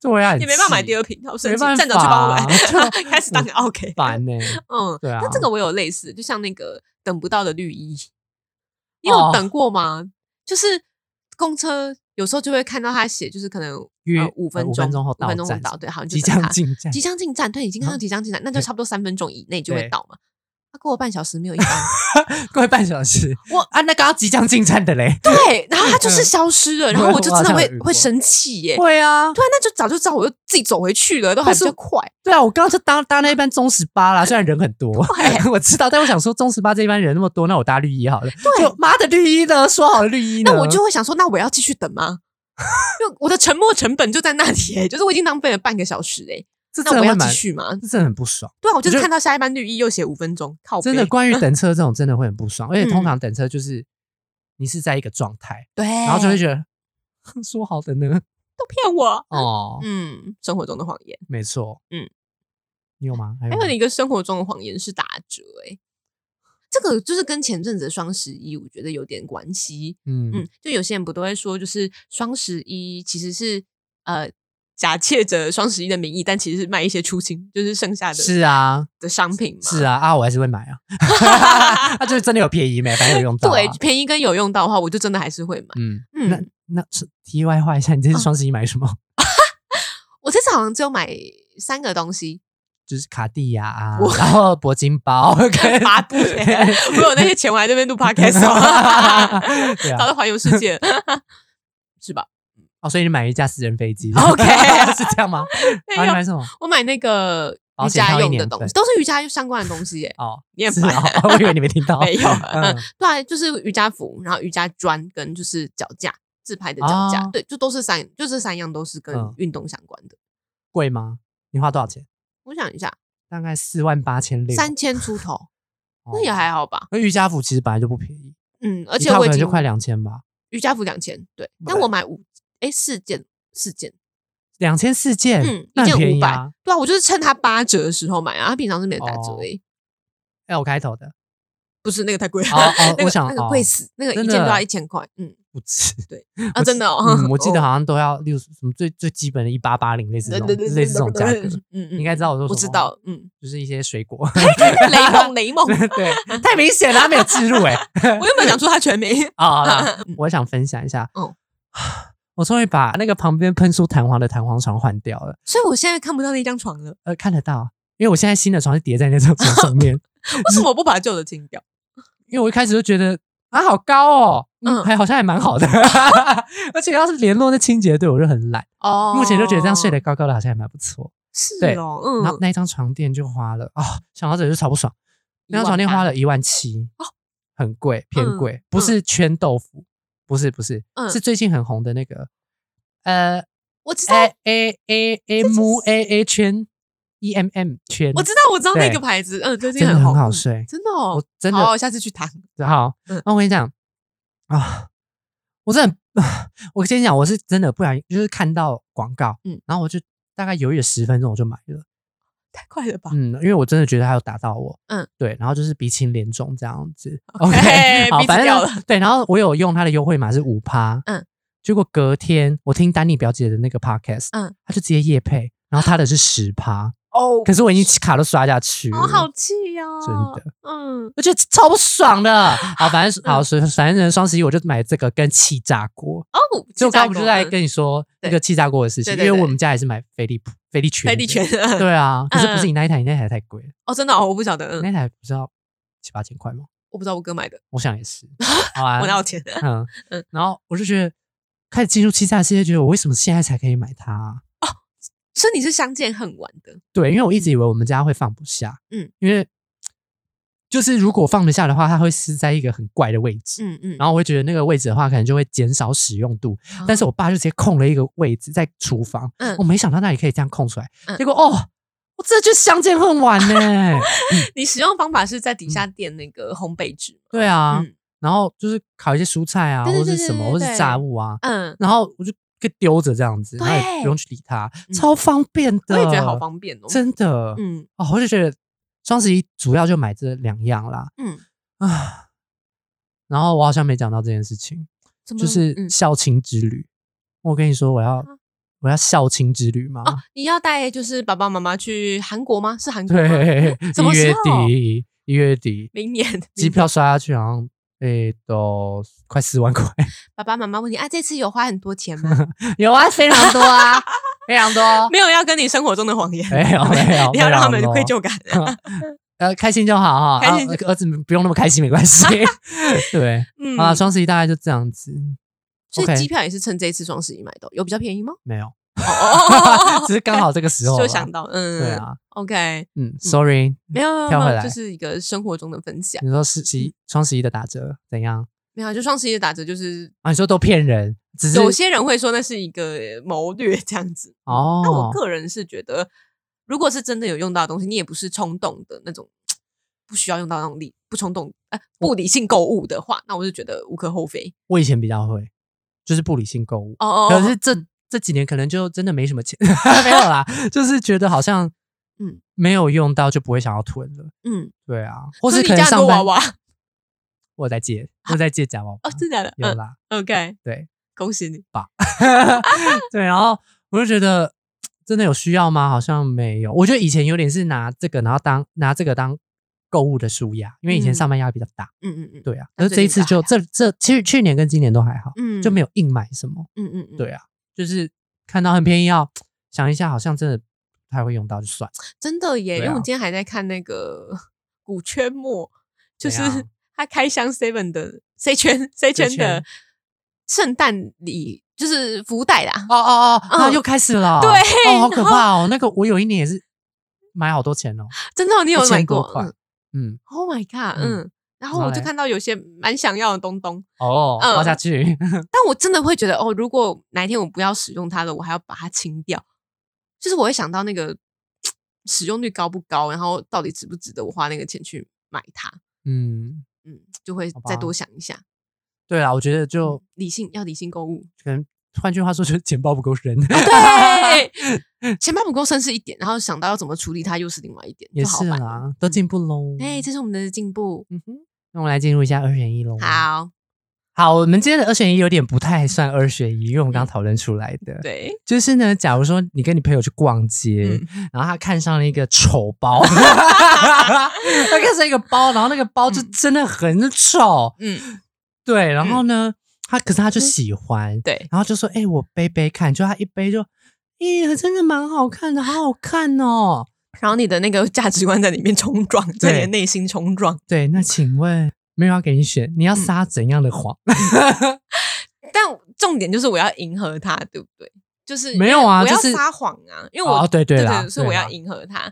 对啊，也 没办法买第二瓶，好生气，站长去帮我买，开始当 OK，烦呢。嗯，对啊。那这个我有类似，就像那个等不到的绿衣，你有等过吗？就是公车有时候就会看到他写，就是可能约五分钟，五分钟后到到，对，好像即将进站，即将进站，对，已经看到即将进站，那就差不多三分钟以内就会到嘛。他过了半小时没有一班，过了半小时，我啊，那刚刚即将进站的嘞，对，然后他就是消失了，然后我就真的会 会生气耶，会啊，对啊，那就早就知道，我就自己走回去了，都还比较快，对啊，我刚刚就搭搭那一班中十八啦，虽然人很多，我知道，但我想说中十八这一班人那么多，那我搭绿衣好了，对，妈的绿衣呢，说好的绿衣呢，那我就会想说，那我要继续等吗？就我的沉默成本就在那里，哎，就是我已经浪费了半个小时，哎。那我要继续吗？这真的很不爽。对啊，我就是看到下一班绿衣又写五分钟，靠。真的，关于等 车这种真的会很不爽，而且通常等车就是你是在一个状态，对，然后就会觉得 说好的呢，都骗我哦。嗯，生活中的谎言，没错。嗯，你有吗？还有一个生活中的谎言是打折，哎，这个就是跟前阵子的双十一，我觉得有点关系。嗯嗯，就有些人不都会说，就是双十一其实是呃。假借着双十一的名义，但其实是卖一些出清，就是剩下的是啊的商品嘛。是啊啊，我还是会买啊。那 就是真的有便宜没？反正有用到。对，便宜跟有用到的话，我就真的还是会买。嗯嗯，那那是题外话一下，你这次双十一买什么？我这次好像只有买三个东西，就是卡地亚啊，然后铂金包、麻布。我有那些钱，我还在那边录 podcast，早就环游世界，是吧？哦，所以你买一架私人飞机，OK，是这样吗？你买什么？我买那个瑜伽用的东西，都是瑜伽相关的东西耶。哦，你也买？我以为你没听到。没有，嗯，对，就是瑜伽服，然后瑜伽砖跟就是脚架，自拍的脚架，对，就都是三，就这三样都是跟运动相关的。贵吗？你花多少钱？我想一下，大概四万八千六，三千出头，那也还好吧。那瑜伽服其实本来就不便宜，嗯，而且我可能就快两千吧。瑜伽服两千，对，但我买五。哎，四件，四件，两千四件，嗯，一件五百，对啊，我就是趁它八折的时候买啊，它平常是没有打折诶。L 开头的，不是那个太贵了，哦哦 我想那个贵死，那个一件都要。一千块，嗯，不止，对。啊，真的哦，我记得好。像都要六什么最最基本的一八八零类似这种类似这种价格，嗯嗯，应该知道我说什么，不知道，嗯，就是一些水果，雷梦雷梦，对，太明显了，他没有记录哎，我有没有讲出他全名啊？我想分享一下，嗯。我终于把那个旁边喷出弹簧的弹簧床换掉了，所以我现在看不到那张床了。呃，看得到，因为我现在新的床是叠在那张床上面。为什么不把旧的清掉？因为我一开始就觉得啊，好高哦，嗯，还好像还蛮好的。而且要是联络那清洁队，我就很懒哦。目前就觉得这样睡得高高的，好像还蛮不错。是哦，嗯。然后那一张床垫就花了啊，想到这就超不爽。那张床垫花了一万七哦，很贵，偏贵，不是圈豆腐。不是不是，是最近很红的那个，呃，我知道 A A A M A A 圈 E M M 圈，我知道我知道那个牌子，嗯，最近很好睡，真的哦，我真的，好，下次去谈，好，那我跟你讲啊，我真的，我先讲，我是真的不然，就是看到广告，嗯，然后我就大概犹豫了十分钟，我就买了。太快了吧？嗯，因为我真的觉得他有打到我，嗯，对，然后就是鼻青脸肿这样子，OK，好，反正对，然后我有用他的优惠码是五趴，嗯，结果隔天我听丹尼表姐的那个 podcast，嗯，他就直接夜配，然后他的是十趴。哦，可是我已经卡都刷下去，我好气呀！真的，嗯，我觉得超不爽的。好，反正好，所以反正双十一我就买这个跟气炸锅。哦，就刚不是在跟你说那个气炸锅的事情，因为我们家也是买飞利浦、飞利泉、飞利泉。对啊，可是不是你那一台，你那台太贵了。哦，真的哦，我不晓得，那台不知道七八千块吗？我不知道，我哥买的。我想也是。我哪有钱？嗯 嗯。然后我就觉得开始进入欺诈世界，觉得我为什么现在才可以买它？哦所以你是相见恨晚的，对，因为我一直以为我们家会放不下，嗯，因为就是如果放得下的话，它会是在一个很怪的位置。嗯嗯。然后我会觉得那个位置的话，可能就会减少使用度。但是我爸就直接空了一个位置在厨房。嗯。我没想到那里可以这样空出来。结果哦，我这就相见恨晚呢。你使用方法是在底下垫那个烘焙纸。对啊。然后就是烤一些蔬菜啊，或者是什么，或是炸物啊。嗯。然后我就可以丢着这样子，然后不用去理它，超方便的。我也觉得好方便哦。真的。嗯。哦，我就觉得。双十一主要就买这两样啦，嗯啊，然后我好像没讲到这件事情，就是孝亲之旅。我跟你说，我要我要孝亲之旅吗？哦，你要带就是爸爸妈妈去韩国吗？是韩国？对，一月底，一月底，明年机票刷下去好像诶都快四万块。爸爸妈妈问你啊，这次有花很多钱吗？有啊，非常多啊。非常多，没有要跟你生活中的谎言，没有没有，你要让他们愧疚感，呃，开心就好哈，开心儿子不用那么开心没关系，对，嗯。啊，双十一大概就这样子，所以机票也是趁这一次双十一买的，有比较便宜吗？没有，只是刚好这个时候就想到，嗯，对啊，OK，嗯，Sorry，没有，跳回来，就是一个生活中的分享。你说十一双十一的打折怎样？没有，就双十一的打折就是啊，你说都骗人，只是有些人会说那是一个谋略这样子哦。那我个人是觉得，如果是真的有用到的东西，你也不是冲动的那种，不需要用到那种理不冲动哎不理性购物的话，那我就觉得无可厚非。我以前比较会，就是不理性购物哦哦，可是这这几年可能就真的没什么钱，没有啦，就是觉得好像嗯没有用到就不会想要囤了，嗯，对啊，或是可能上班。我在借，我在借假娃娃哦，真的假的有啦。OK，对，恭喜你吧。对，然后我就觉得真的有需要吗？好像没有。我觉得以前有点是拿这个，然后当拿这个当购物的舒压，因为以前上班压力比较大。嗯嗯嗯，对啊。可是这一次就这这，其实去年跟今年都还好，嗯，就没有硬买什么。嗯嗯嗯，对啊，就是看到很便宜，要想一下，好像真的不太会用到，就算。真的耶，因为我今天还在看那个古圈墨，就是。他开箱 Seven 的 C 圈 C 圈的圣诞礼就是福袋啦！哦哦哦，那又开始了，对，好可怕哦！那个我有一年也是买好多钱哦，真的，你有买过？嗯，Oh my god，嗯，然后我就看到有些蛮想要的东东哦，包下去。但我真的会觉得哦，如果哪一天我不要使用它了，我还要把它清掉，就是我会想到那个使用率高不高，然后到底值不值得我花那个钱去买它？嗯。嗯，就会再多想一下。对啊，我觉得就理性要理性购物。可能换句话说，就是 钱包不够深。对，钱包不够深是一点，然后想到要怎么处理它又是另外一点。也是啊，都进步喽。哎，这是我们的进步。嗯哼，那我们来进入一下二选一喽。好。好，我们今天的二选一有点不太算二选一，因为我们刚刚讨论出来的。对，就是呢，假如说你跟你朋友去逛街，然后他看上了一个丑包，他看上一个包，然后那个包就真的很丑。嗯，对，然后呢，他可是他就喜欢，对，然后就说：“哎，我背背看。”就他一背就，咦，真的蛮好看的，好好看哦。然后你的那个价值观在里面冲撞，在你的内心冲撞。对，那请问？没有要给你选，你要撒怎样的谎？但重点就是我要迎合他，对不对？就是没有啊，我要撒谎啊，因为我对对对，所以我要迎合他。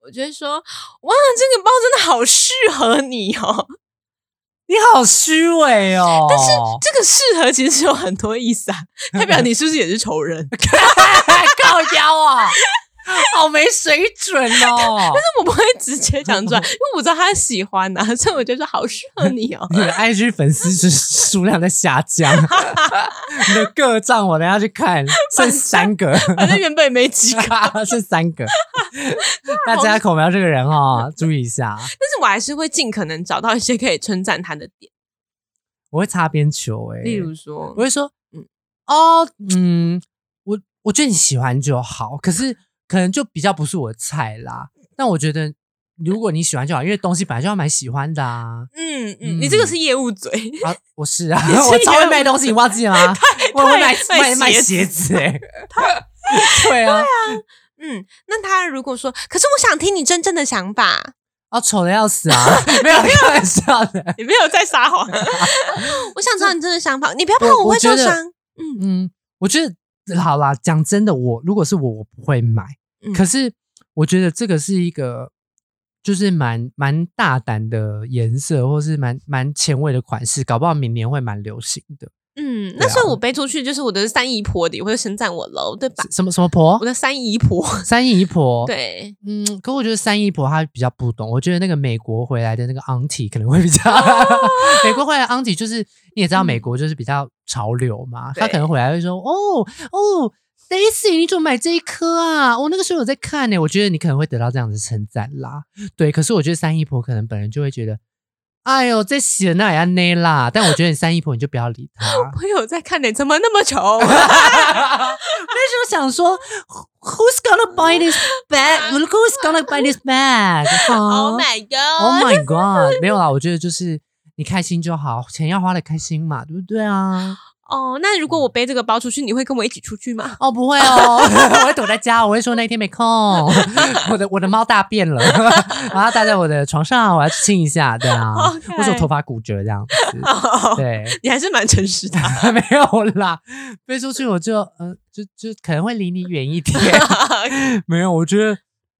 我觉得说，哇，这个包真的好适合你哦，你好虚伪哦。但是这个适合其实有很多意思啊，代表你是不是也是仇人？高腰啊！好没水准哦！但是我不会直接讲出来，因为我知道他喜欢呐，所以我觉得好适合你哦。你的 IG 粉丝是数量在下降，你的个账我等下去看，剩三个，反正原本没几个，剩三个。大家口苗这个人哦，注意一下。但是我还是会尽可能找到一些可以称赞他的点。我会擦边球哎，例如说，我会说，嗯，哦，嗯，我我觉得你喜欢就好，可是。可能就比较不是我的菜啦，但我觉得如果你喜欢就好，因为东西本来就要买喜欢的啊。嗯嗯，你这个是业务嘴啊，我是啊，我超会卖东西，你忘记了吗？我会卖卖卖鞋子哎，对啊，嗯，那他如果说，可是我想听你真正的想法啊，丑的要死啊，没有开玩笑的，你没有在撒谎，我想知道你真的想法，你不要怕我会受伤。嗯嗯，我觉得。好啦，讲真的，我如果是我，我不会买。可是我觉得这个是一个就是蛮蛮大胆的颜色，或是蛮蛮前卫的款式，搞不好明年会蛮流行的。嗯，那时候我背出去就是我的三姨婆的，也会称赞我喽，对吧？什么什么婆？我的三姨婆，三姨婆。对，嗯，可我觉得三姨婆她比较不懂，我觉得那个美国回来的那个 auntie 可能会比较，美国回来 auntie 就是你也知道，美国就是比较潮流嘛，她可能回来会说，哦哦，Daisy，你怎么买这一颗啊？我那个时候有在看呢，我觉得你可能会得到这样的称赞啦。对，可是我觉得三姨婆可能本人就会觉得。哎呦，这写那也要内啦！但我觉得你三姨婆你就不要理他。我有在看你怎么那么丑？为什么想说，Who's gonna buy this bag？Who's gonna buy this bag？Oh my god！Oh my god！没有啦，我觉得就是你开心就好，钱要花的开心嘛，对不对啊？哦，那如果我背这个包出去，你会跟我一起出去吗？哦，不会哦，我会躲在家。我会说那天没空，我的我的猫大便了，我要待在我的床上，我要去亲一下，对啊，或者我头发骨折这样子。对，你还是蛮诚实的。没有啦，背出去我就嗯，就就可能会离你远一点。没有，我觉得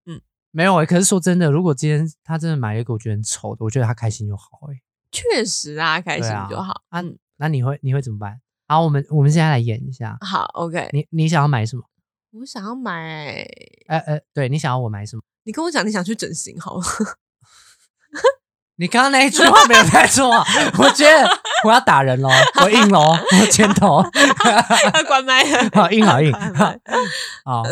嗯，没有哎。可是说真的，如果今天他真的买一个我觉得很丑的，我觉得他开心就好哎。确实啊，开心就好。啊，那你会你会怎么办？好，我们我们现在来演一下。好，OK。你你想要买什么？我想要买……呃呃，对你想要我买什么？你跟我讲你想去整形，好了。你刚刚那一句话没有太错，我觉得我要打人喽，我硬喽，我拳头 要关麦，好硬好硬，好，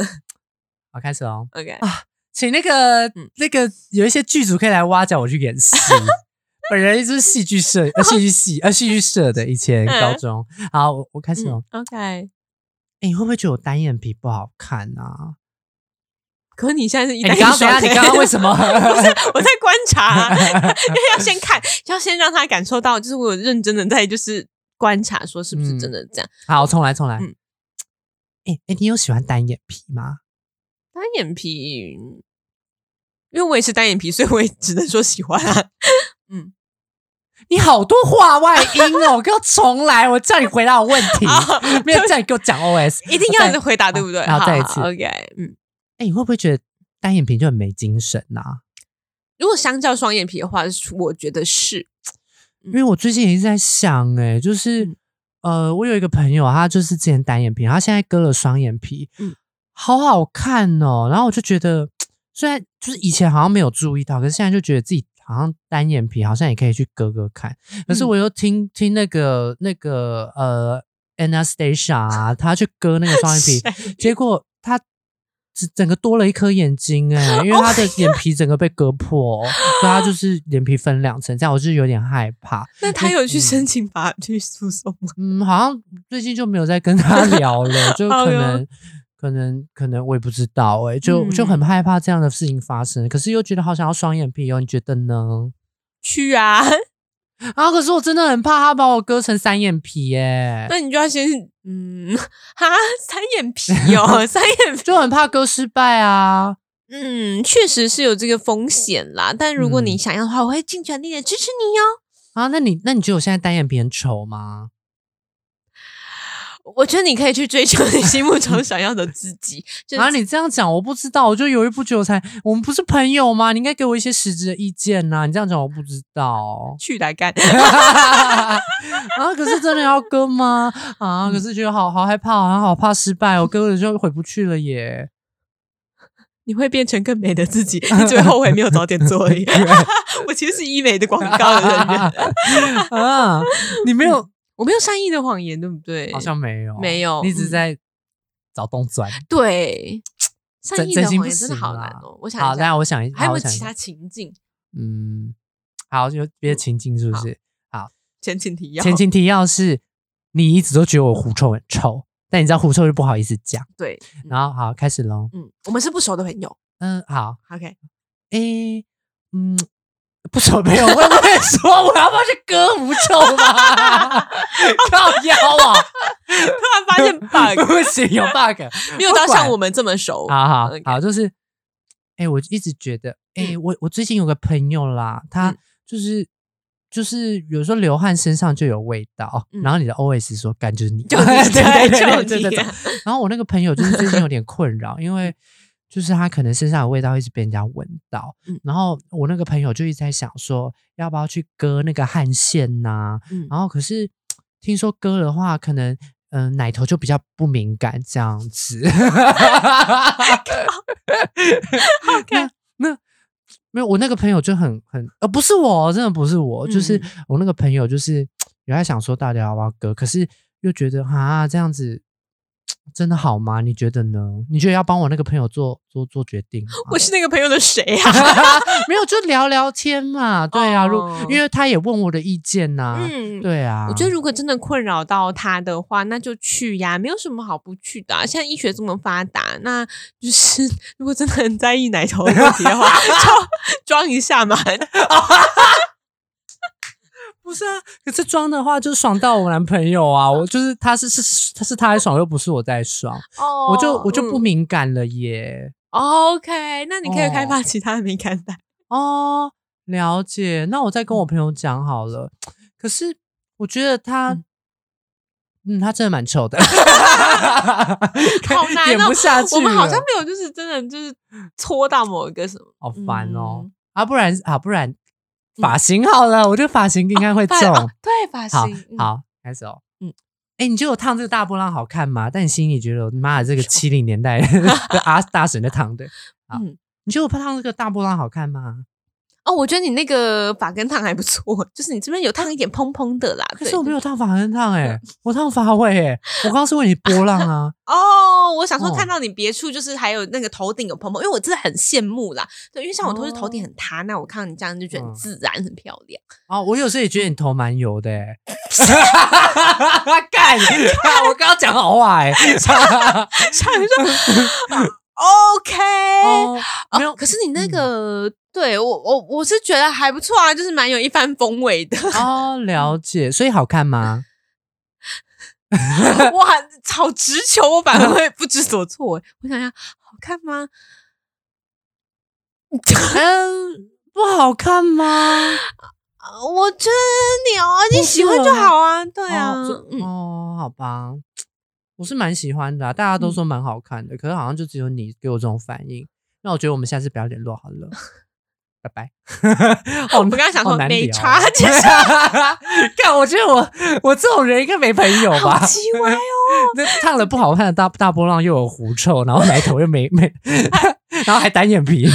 好开始哦。OK 啊，请那个那个有一些剧组可以来挖角我去演戏。本人就是戏剧社，呃，戏剧系，呃，戏剧社的。以前高中，好，我我开始哦。OK，哎，你会不会觉得我单眼皮不好看啊？可你现在是……你刚刚等下，你刚刚为什么？不是我在观察，因为要先看，要先让他感受到，就是我有认真的在，就是观察，说是不是真的这样。好，重来，重来。哎哎，你有喜欢单眼皮吗？单眼皮，因为我也是单眼皮，所以我也只能说喜欢啊。嗯。你好多话外音哦！给 我重来，我叫你回答我问题，没有叫你给我讲 OS，一定要你回答对不对？好，再一次，OK，嗯，哎，你会不会觉得单眼皮就很没精神呐？如果相较双眼皮的话，我觉得是，因为我最近一直在想，哎，就是呃，我有一个朋友，他就是之前单眼皮，他现在割了双眼皮，嗯，好好看哦。然后我就觉得，虽然就是以前好像没有注意到，可是现在就觉得自己。好像单眼皮好像也可以去割割看，可是我又听听那个那个呃，Anastasia 啊，他去割那个双眼皮，结果他整整个多了一颗眼睛哎，因为他的眼皮整个被割破，所以他就是眼皮分两层，这样我就有点害怕。那他有去申请法律诉讼吗？嗯，好像最近就没有再跟他 聊了，就可能。可能可能我也不知道哎，就就很害怕这样的事情发生，可是又觉得好想要双眼皮哦，你觉得呢？去啊 啊！可是我真的很怕他把我割成三眼皮耶。那你就要先嗯哈三眼皮 哦，三眼皮就很怕割失败啊。嗯，确实是有这个风险啦。但如果你想要的话，我会尽全力的支持你哟。啊，那你那你觉得我现在单眼皮很丑吗？我觉得你可以去追求你心目中想要的自己。啊，你这样讲我不知道，我就犹豫不久才。我们不是朋友吗？你应该给我一些实质的意见呐。你这样讲我不知道，去来干。啊，可是真的要割吗？啊，可是觉得好好害怕，好好怕失败，我割了就回不去了耶。你会变成更美的自己，你只会后悔没有早点做而已。我其实是医美的广告人员啊，你没有。我没有善意的谎言，对不对？好像没有，没有，一直在找洞钻。对，善意的谎言真的好难哦。我想，好，那我想，还有其他情境？嗯，好，就别的情境是不是？好，前情提要，前情提要是，你一直都觉得我狐臭很臭，但你知道狐臭就不好意思讲。对，然后好，开始喽。嗯，我们是不熟的朋友。嗯，好，OK。诶，嗯。不熟没有，我不会说我要不要去割狐臭吗？靠腰啊！突然发现 bug，不行，有 bug，没有到像我们这么熟。好好好，就是，哎，我一直觉得，哎，我我最近有个朋友啦，他就是就是有时候流汗身上就有味道，然后你的 O S 说干就是你，对对对对对。然后我那个朋友就是最近有点困扰，因为。就是他可能身上的味道一直被人家闻到。然后我那个朋友就一直在想说，要不要去割那个汗腺呐？然后可是听说割的话，可能嗯奶头就比较不敏感这样子。OK，那。没有，我那个朋友就很很呃，不是我，真的不是我，就是我那个朋友，就是有在想说到底要不要割，可是又觉得啊这样子。真的好吗？你觉得呢？你觉得要帮我那个朋友做做做决定？我是那个朋友的谁呀？没有，就聊聊天嘛。对啊，如因为他也问我的意见呐。嗯，对啊。我觉得如果真的困扰到他的话，那就去呀，没有什么好不去的。现在医学这么发达，那就是如果真的很在意奶头问题的话，就装一下嘛。不是啊，可是装的话就爽到我男朋友啊！我就是他是是他是他在爽，又不是我在爽，哦，我就我就不敏感了耶。OK，那你可以开发其他的敏感带哦。了解，那我再跟我朋友讲好了。可是我觉得他，嗯，他真的蛮丑的，好难哦。不下去。我们好像没有，就是真的就是戳到某一个什么，好烦哦。啊，不然啊，不然。发型好了，我觉得发型应该会中。对，发型好，开始哦。嗯，哎，你觉得我烫这个大波浪好看吗？但你心里觉得，妈的，这个 七零年代的 阿大神的烫的。嗯，你觉得我烫这个大波浪好看吗？哦，我觉得你那个发根烫还不错，就是你这边有烫一点蓬蓬的啦。可是我没有烫发根烫哎，我烫发尾哎，我刚刚是问你波浪啊。哦，我想说看到你别处就是还有那个头顶有蓬蓬，因为我真的很羡慕啦。对，因为像我都是头顶很塌，那我看到你这样就觉得很自然很漂亮。哦，我有时候也觉得你头蛮油的 哎。干，我刚刚讲好话哎。想说。OK，没有。可是你那个，对我我我是觉得还不错啊，就是蛮有一番风味的哦。了解，所以好看吗？哇，好直球，我反而会不知所措。我想想，好看吗？嗯，不好看吗？我觉得你哦，你喜欢就好啊。对啊，哦，好吧。我是蛮喜欢的，大家都说蛮好看的，可是好像就只有你给我这种反应。那我觉得我们下次不要联络好了，拜拜。我们刚刚想说没差，其 实看，我觉得我我这种人应该没朋友吧？奇怪哦，那烫了不好看的大大波浪又有狐臭，然后奶头又没没，然后还单眼皮。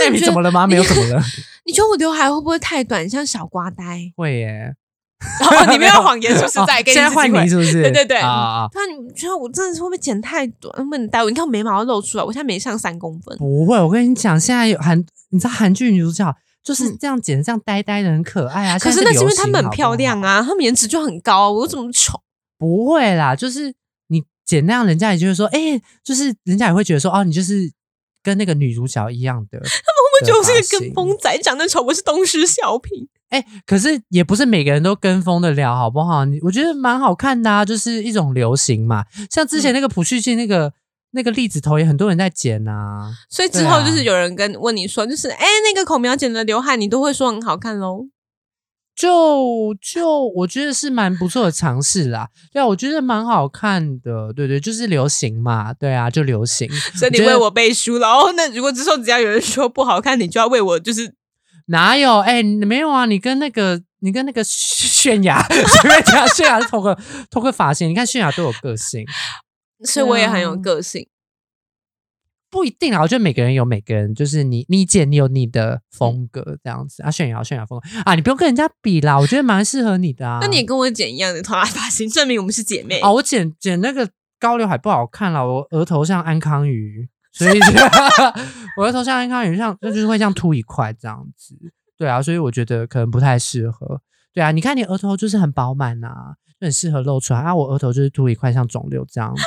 那你怎么了吗？没有怎么了？你觉得我刘海会不会太短，像小瓜呆？会耶。然后你没有谎言，是不是在？现在换你是不是？对对对啊！他你觉得我真的是会不会剪太短？不能戴我？你看我眉毛要露出来，我现在没上三公分。不会，我跟你讲，现在有韩，你知道韩剧女主角就是这样剪的，这样呆呆的，很可爱啊。可是那是因为她们很漂亮啊，她们颜值就很高。我怎么丑？不会啦，就是你剪那样，人家也就会说，哎，就是人家也会觉得说，哦，你就是跟那个女主角一样的。他们会不会觉得我是个跟风仔，长得丑？我是东施效颦。哎，可是也不是每个人都跟风的了，好不好？你我觉得蛮好看的啊，就是一种流行嘛。像之前那个朴叙俊那个那个栗子头，也很多人在剪啊。所以之后就是有人跟问你说，就是哎，那个孔苗剪的刘海，你都会说很好看喽。就就我觉得是蛮不错的尝试啦。对啊，我觉得蛮好看的。对对，就是流行嘛。对啊，就流行。所以你为我背书了哦。那如果之后只要有人说不好看，你就要为我就是。哪有？哎，没有啊！你跟那个，你跟那个 泫雅，随便讲，泫雅是同个同个发型。你看泫雅多有个性，所以我也很有个性。不一定啊，我觉得每个人有每个人，就是你你剪你有你的风格这样子啊。炫耀炫耀风格啊，你不用跟人家比啦，我觉得蛮适合你的啊。那你也跟我剪一样的头发发型，证明我们是姐妹啊。我剪剪那个高刘海不好看了，我额头像安康鱼。所以，我的头像安康鱼像，那就是会这样凸一块这样子，对啊，所以我觉得可能不太适合，对啊，你看你额头就是很饱满呐，就很适合露出来啊，我额头就是凸一块像肿瘤这样子，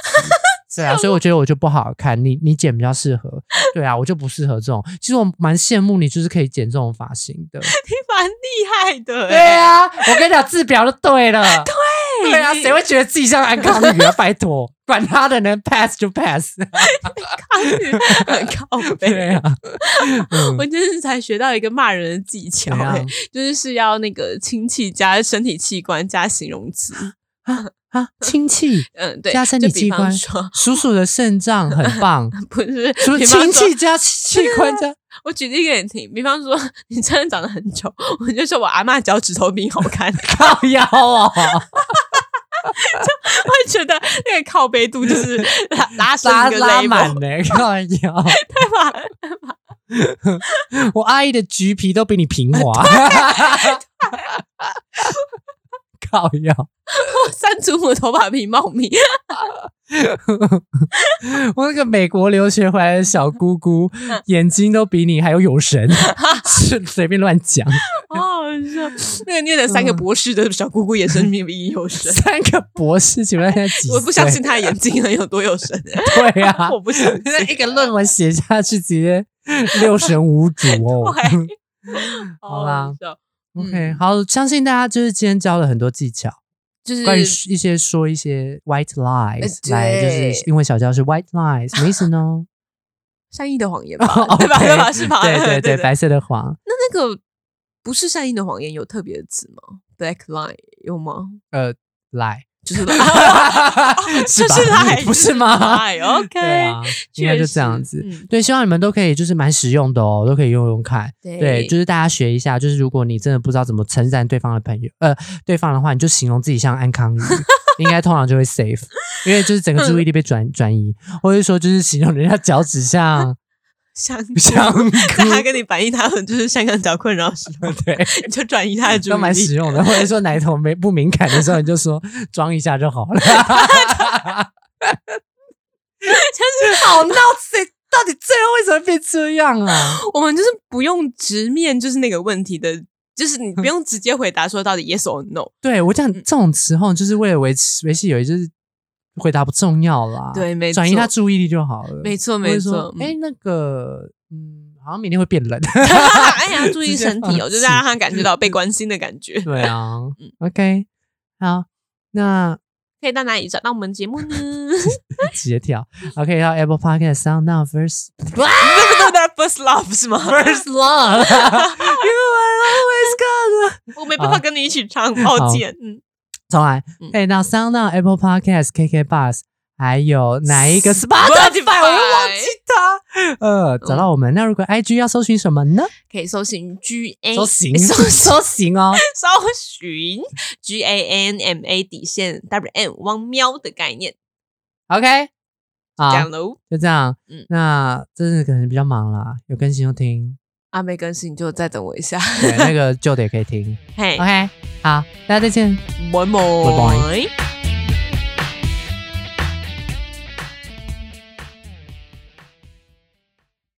对啊，所以我觉得我就不好看，你你剪比较适合，对啊，我就不适合这种，其实我蛮羡慕你，就是可以剪这种发型的，你蛮厉害的，对啊，我跟你讲治表就对了，对。对啊，谁会觉得自己像安康女啊？拜托，管他的，呢 pass 就 pass。安康女很靠背。对啊，我今天才学到一个骂人的技巧，就是是要那个亲戚加身体器官加形容词啊啊，亲戚，嗯，对，加身体器官，叔叔的肾脏很棒，不是，亲戚加器 官加。我举例给你听，比方说你真的长得很丑，我就说我阿妈脚趾头比你好看，靠腰啊，就会觉得那个靠背度就是拉拉拉拉满呢，靠腰，对吧？我阿姨的橘皮都比你平滑。靠药，三祖母头发比茂密。我那个美国留学回来的小姑姑，眼睛都比你还有有神，是随便乱讲。好好笑，那个念了三个博士的小姑姑，眼神比你有神。三个博士，请问现在几我不相信他眼睛能有多有神。对啊，我不相信。一个论文写下去，直接六神无主哦。好啦。OK，好，相信大家就是今天教了很多技巧，就是关于一些说一些 white lies，来就是因为小娇是 white lies，什么意思呢？善意的谎言吧，对吧？对吧？是吧？对 对对，白色的谎。那那个不是善意的谎言，有特别的词吗？Black lie 有吗？呃，lie。就是 就是来，不是吗？OK，对啊，应该就这样子。对，希望你们都可以，就是蛮实用的哦，都可以用用看。对，就是大家学一下，就是如果你真的不知道怎么称赞对方的朋友，呃，对方的话，你就形容自己像安康鱼，应该通常就会 safe，因为就是整个注意力被转转移，或者说就是形容人家脚趾像。香香，他跟你反映他们就是香港脚困扰时候，对，你就转移他的注意力，都蛮实用的。或者说奶头没不敏感的时候，你就说装一下就好了。真是好闹心！到底最后为什么变这样啊？我们就是不用直面，就是那个问题的，就是你不用直接回答说到底 yes or no。对我讲这种时候，就是为了维持维系友谊，就是。回答不重要啦，对，没转移他注意力就好了。没错，没错。哎，那个，嗯，好像明天会变冷。哎呀，注意身体哦，就是让他感觉到被关心的感觉。对啊，嗯，OK，好，那可以到哪里找到我们节目呢？直接跳，OK，到 Apple Podcast Sound Now First，哇，First Love 是吗？First Love，You are always gone。我没办法跟你一起唱，抱歉。嗯。重来，可以到 Sound、Apple Podcast、KK Bus，还有哪一个 Spotify？我忘记它。呃，找到我们。那如果 IG 要搜寻什么呢？可以搜寻 G A，搜寻 搜搜寻哦，搜寻 G A N M A 底线 W N 汪喵的概念。OK，好，就这样。嗯，那这是可能比较忙啦，有更新就听。阿没更新，你就再等我一下。对，那个旧的也可以听。嘿，OK，好，大家再见，拜拜，拜拜。